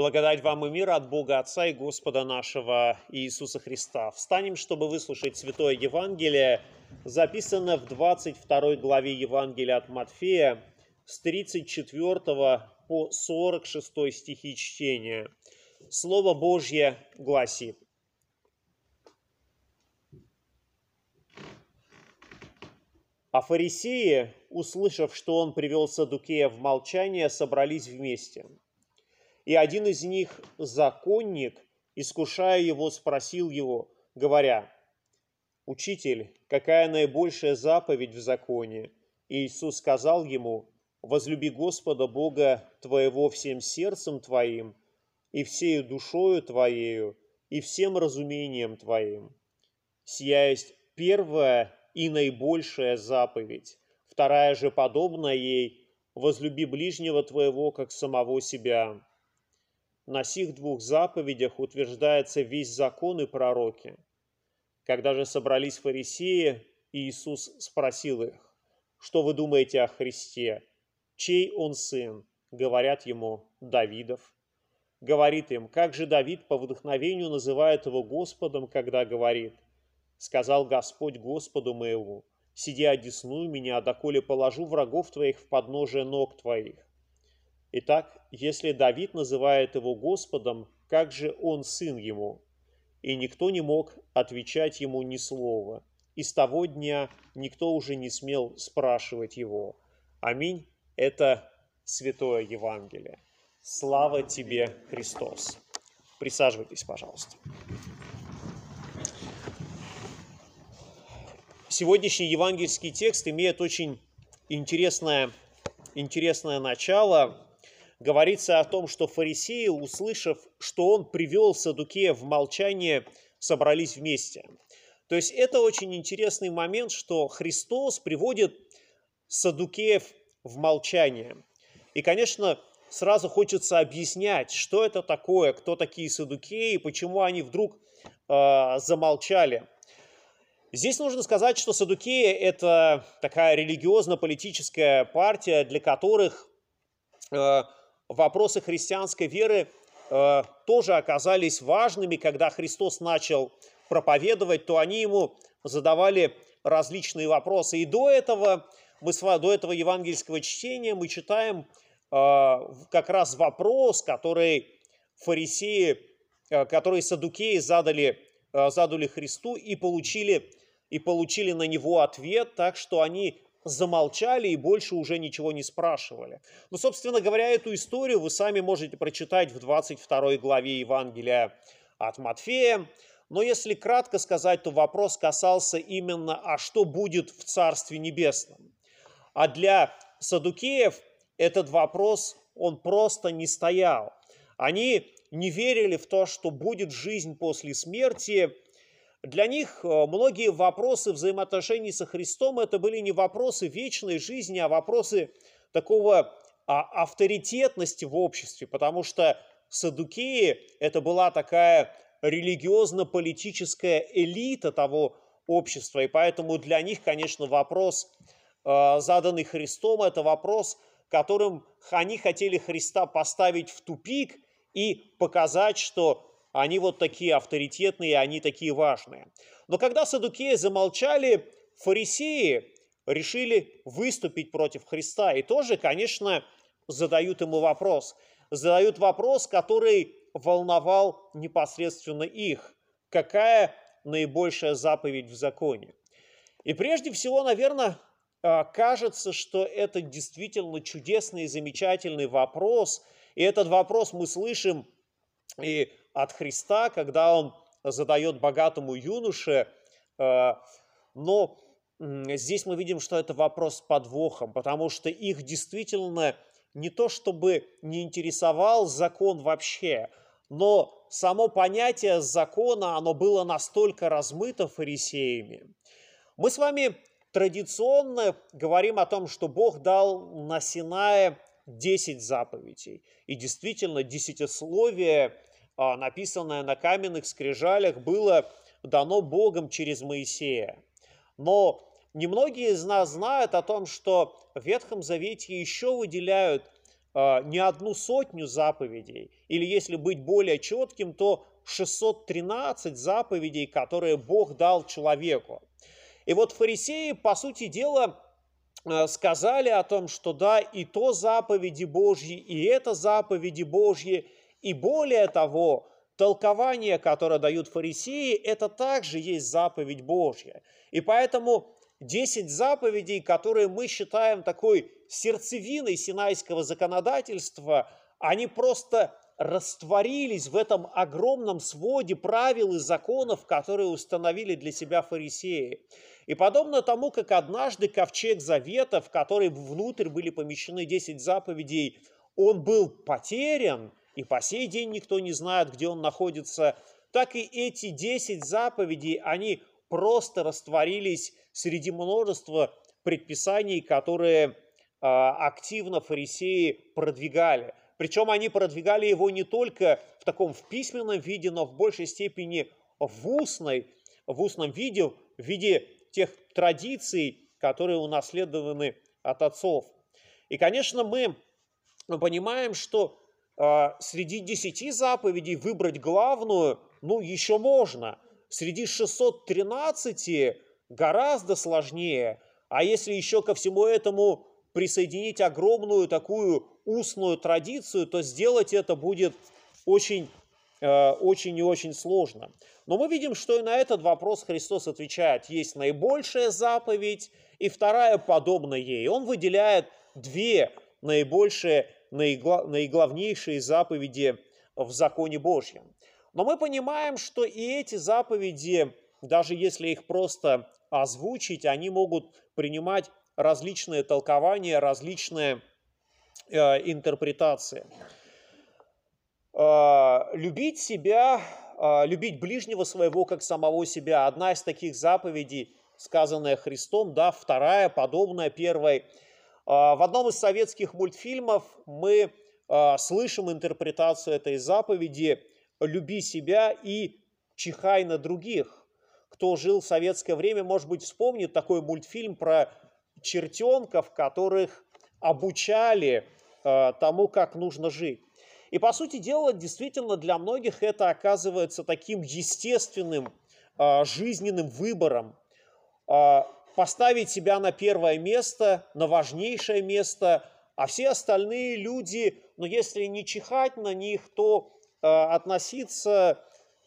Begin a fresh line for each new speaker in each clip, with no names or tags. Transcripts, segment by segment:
Благодать вам и мир от Бога Отца и Господа нашего Иисуса Христа. Встанем, чтобы выслушать Святое Евангелие, записанное в 22 главе Евангелия от Матфея с 34 по 46 стихи чтения. Слово Божье гласит. А фарисеи, услышав, что он привел Садукея в молчание, собрались вместе – и один из них, законник, искушая его, спросил его, говоря, «Учитель, какая наибольшая заповедь в законе?» И Иисус сказал ему, «Возлюби Господа Бога твоего всем сердцем твоим, и всею душою твоею, и всем разумением твоим. Сия есть первая и наибольшая заповедь. Вторая же подобная ей, возлюби ближнего твоего, как самого себя. На сих двух заповедях утверждается весь закон и пророки. Когда же собрались фарисеи, Иисус спросил их, «Что вы думаете о Христе? Чей он сын?» Говорят ему, «Давидов». Говорит им, «Как же Давид по вдохновению называет его Господом, когда говорит, «Сказал Господь Господу моему, сиди одесную меня, доколе положу врагов твоих в подножие ног твоих». Итак, если Давид называет его Господом, как же он сын ему? И никто не мог отвечать ему ни слова. И с того дня никто уже не смел спрашивать его. Аминь. Это Святое Евангелие. Слава тебе, Христос. Присаживайтесь, пожалуйста. Сегодняшний евангельский текст имеет очень интересное, интересное начало говорится о том, что фарисеи, услышав, что он привел Садукея в молчание, собрались вместе. То есть это очень интересный момент, что Христос приводит Садукеев в молчание. И, конечно, сразу хочется объяснять, что это такое, кто такие Садукеи, почему они вдруг э, замолчали. Здесь нужно сказать, что Садукеи – это такая религиозно-политическая партия, для которых э, вопросы христианской веры э, тоже оказались важными, когда Христос начал проповедовать, то они ему задавали различные вопросы. И до этого, мы с вами, до этого евангельского чтения мы читаем э, как раз вопрос, который фарисеи, э, который садукеи задали, э, задали Христу и получили, и получили на него ответ, так что они замолчали и больше уже ничего не спрашивали. Ну, собственно говоря, эту историю вы сами можете прочитать в 22 главе Евангелия от Матфея. Но если кратко сказать, то вопрос касался именно, а что будет в Царстве Небесном. А для садукеев этот вопрос, он просто не стоял. Они не верили в то, что будет жизнь после смерти, для них э, многие вопросы взаимоотношений со Христом это были не вопросы вечной жизни, а вопросы такого а, авторитетности в обществе, потому что садукеи – это была такая религиозно-политическая элита того общества, и поэтому для них, конечно, вопрос, э, заданный Христом, это вопрос, которым они хотели Христа поставить в тупик и показать, что они вот такие авторитетные, они такие важные. Но когда садукеи замолчали, фарисеи решили выступить против Христа. И тоже, конечно, задают ему вопрос. Задают вопрос, который волновал непосредственно их. Какая наибольшая заповедь в законе? И прежде всего, наверное, а, кажется, что это действительно чудесный и замечательный вопрос. И этот вопрос мы слышим и от Христа, когда он задает богатому юноше, э, но здесь мы видим, что это вопрос с подвохом, потому что их действительно не то чтобы не интересовал закон вообще, но само понятие закона, оно было настолько размыто фарисеями. Мы с вами традиционно говорим о том, что Бог дал на Синае 10 заповедей. И действительно, десятисловие написанное на каменных скрижалях, было дано Богом через Моисея. Но немногие из нас знают о том, что в Ветхом Завете еще выделяют э, не одну сотню заповедей, или если быть более четким, то 613 заповедей, которые Бог дал человеку. И вот фарисеи, по сути дела, э, сказали о том, что да, и то заповеди Божьи, и это заповеди Божьи, и более того, толкование, которое дают фарисеи, это также есть заповедь Божья. И поэтому 10 заповедей, которые мы считаем такой сердцевиной синайского законодательства, они просто растворились в этом огромном своде правил и законов, которые установили для себя фарисеи. И подобно тому, как однажды ковчег завета, в который внутрь были помещены 10 заповедей, он был потерян, и по сей день никто не знает, где он находится, так и эти 10 заповедей, они просто растворились среди множества предписаний, которые а, активно фарисеи продвигали. Причем они продвигали его не только в таком в письменном виде, но в большей степени в устной, в устном виде, в виде тех традиций, которые унаследованы от отцов. И, конечно, мы понимаем, что среди десяти заповедей выбрать главную, ну, еще можно. Среди 613 гораздо сложнее. А если еще ко всему этому присоединить огромную такую устную традицию, то сделать это будет очень, э, очень и очень сложно. Но мы видим, что и на этот вопрос Христос отвечает. Есть наибольшая заповедь и вторая подобная ей. Он выделяет две наибольшие, наиглавнейшие заповеди в законе Божьем. Но мы понимаим, что и эти заповеди, даже если их просто озвучить, они могут принимать различные толкования, различные э, интерпретации. Э, любить себя, э, любить ближнего своего как самого себя. Одна из таких заповедей, сказанная Христом, да, вторая, подобная первой. Э, в одном из советских мультфильмов мы э, слышим интерпретацию этой заповеди «люби себя и чихай на других». Кто жил в советское время, может быть, вспомнит такой мультфильм про чертенков, которых обучали э, тому, как нужно жить. И, по сути дела, действительно для многих это оказывается таким естественным жизненным выбором. Поставить себя на первое место, на важнейшее место, а все остальные люди, ну, если не чихать на них, то э, относиться,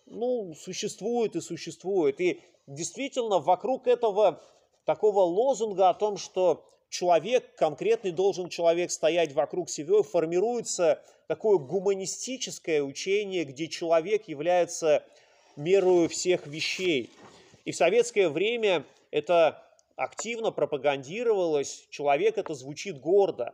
ну, существует и существует. И действительно вокруг этого такого лозунга о том, что человек, конкретный должен человек стоять вокруг себя, формируется такое гуманистическое учение, где человек является мерою всех вещей. И в советское время это активно пропагандировалось, человек это звучит гордо.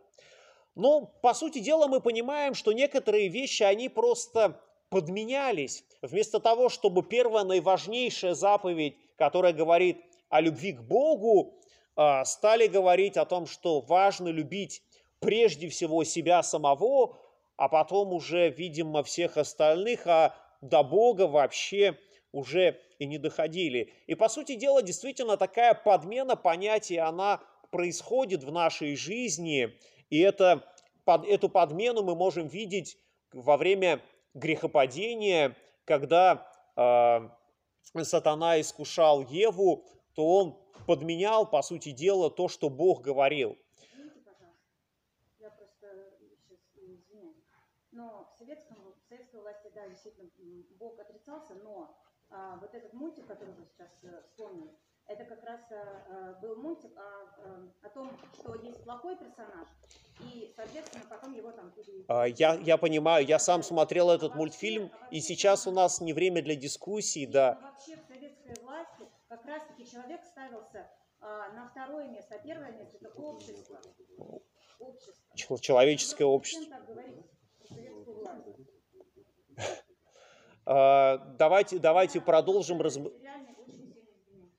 Но, по сути дела, мы понимаем, что некоторые вещи, они просто подменялись. Вместо того, чтобы первая наиважнейшая заповедь, которая говорит о любви к Богу, а, стали говорить о том, что важно любить прежде всего себя самого, а потом уже, видимо, всех остальных, а до Бога вообще уже и не доходили. И, по сути дела, действительно такая подмена понятий, она происходит в нашей жизни, и это, под, эту подмену мы можем видеть во время грехопадения, когда э, сатана искушал Еву то он подменял, по сути дела, то, что Бог говорил.
Извиняюсь. Но в, советском, в советской власти, да, действительно, Бог отрицался, но а, вот этот мультик, который вы сейчас а, вспомнили, это как раз а, был мультик о, а, о том, что есть плохой персонаж, и, соответственно, потом его там...
Я, я понимаю, я сам смотрел этот мультфильм, и сейчас у нас не время для дискуссий, да.
Вообще в советской власти как раз-таки человек ставился а, на второе место, а первое место это общество.
общество. Человеческое общество. А, давайте, давайте продолжим раз...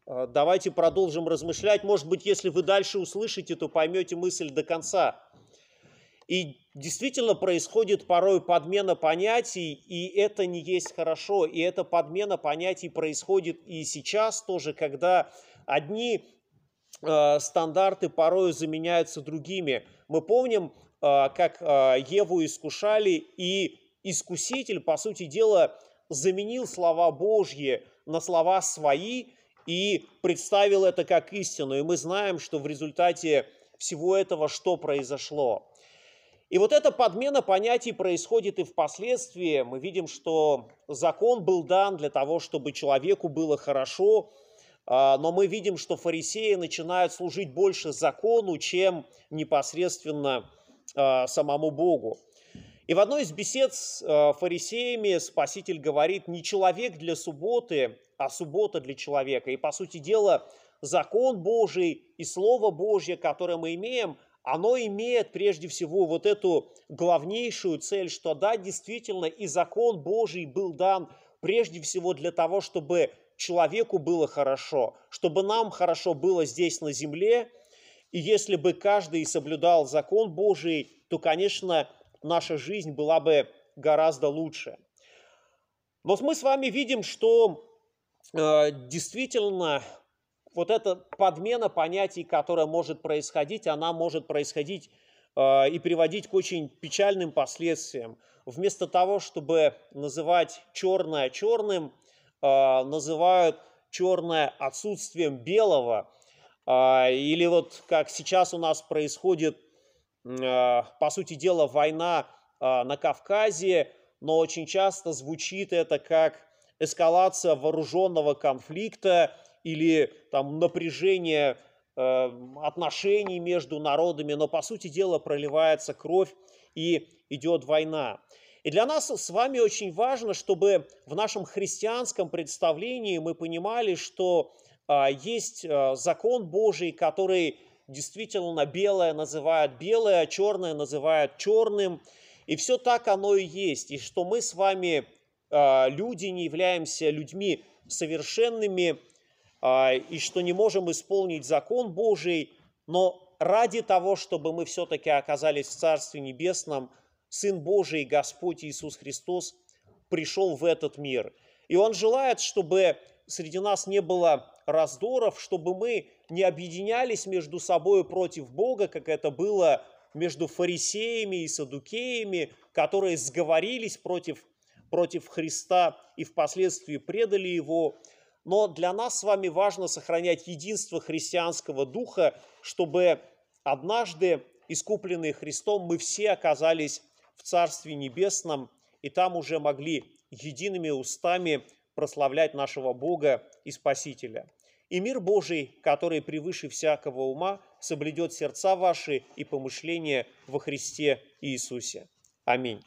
А, давайте продолжим размышлять. Может быть, если вы дальше услышите, то поймете мысль до конца. И действительно происходит порой подмена понятий, и это не есть хорошо. И эта подмена понятий происходит и сейчас тоже, когда одни э, стандарты порой заменяются другими. Мы помним как Еву искушали, и искуситель, по сути дела, заменил слова Божьи на слова свои и представил это как истину. И мы знаем, что в результате всего этого что произошло. И вот эта подмена понятий происходит и впоследствии. Мы видим, что закон был дан для того, чтобы человеку было хорошо, а, но мы видим, что фарисеи начинают служить больше закону, чем непосредственно а, самому Богу. И в одной из бесед с а, фарисеями Спаситель говорит, не человек для субботы, а суббота для человека. И, по сути дела, закон Божий и Слово Божье, которое мы имеем – оно имеет прежде всего вот эту главнейшую цель, что да, действительно, и закон Божий был дан прежде всего для того, чтобы человеку было хорошо, чтобы нам хорошо было здесь на земле, и если бы каждый соблюдал закон Божий, то, конечно, наша жизнь была бы гораздо лучше. Вот мы с вами видим, что э, действительно вот эта подмена понятий, которая может происходить, она может происходить э, и приводить к очень печальным последствиям. Вместо того, чтобы называть черное черным, э, называют черное отсутствием белого. Э, или вот как сейчас у нас происходит, по сути дела, война э, на Кавказе, но очень часто звучит это как эскалация вооруженного конфликта, или там напряжение э, отношений между народами, но по сути дела проливается кровь и идет война. И для нас с вами очень важно, чтобы в нашем христианском представлении мы понимали, что э, есть закон Божий, который действительно белое называют белое, а черное называют черным. И все так оно и есть. И что мы с вами, э, люди, не являемся людьми совершенными, а, и что не можем исполнить закон Божий, но ради того, чтобы мы все-таки оказались в Царстве Небесном, Сын Божий, Господь Иисус Христос пришел в этот мир. И Он желает, чтобы среди нас не было раздоров, чтобы мы не объединялись между собой против Бога, как это было между фарисеями и садукеями, которые сговорились против, против Христа и впоследствии предали Его, но для нас с вами важно сохранять единство христианского духа, чтобы однажды, искупленные Христом, мы все оказались в Царстве Небесном, и там уже могли едиными устами прославлять нашего Бога и Спасителя. И мир Божий, который превыше всякого ума, соблюдет сердца ваши и помышления во Христе Иисусе. Аминь.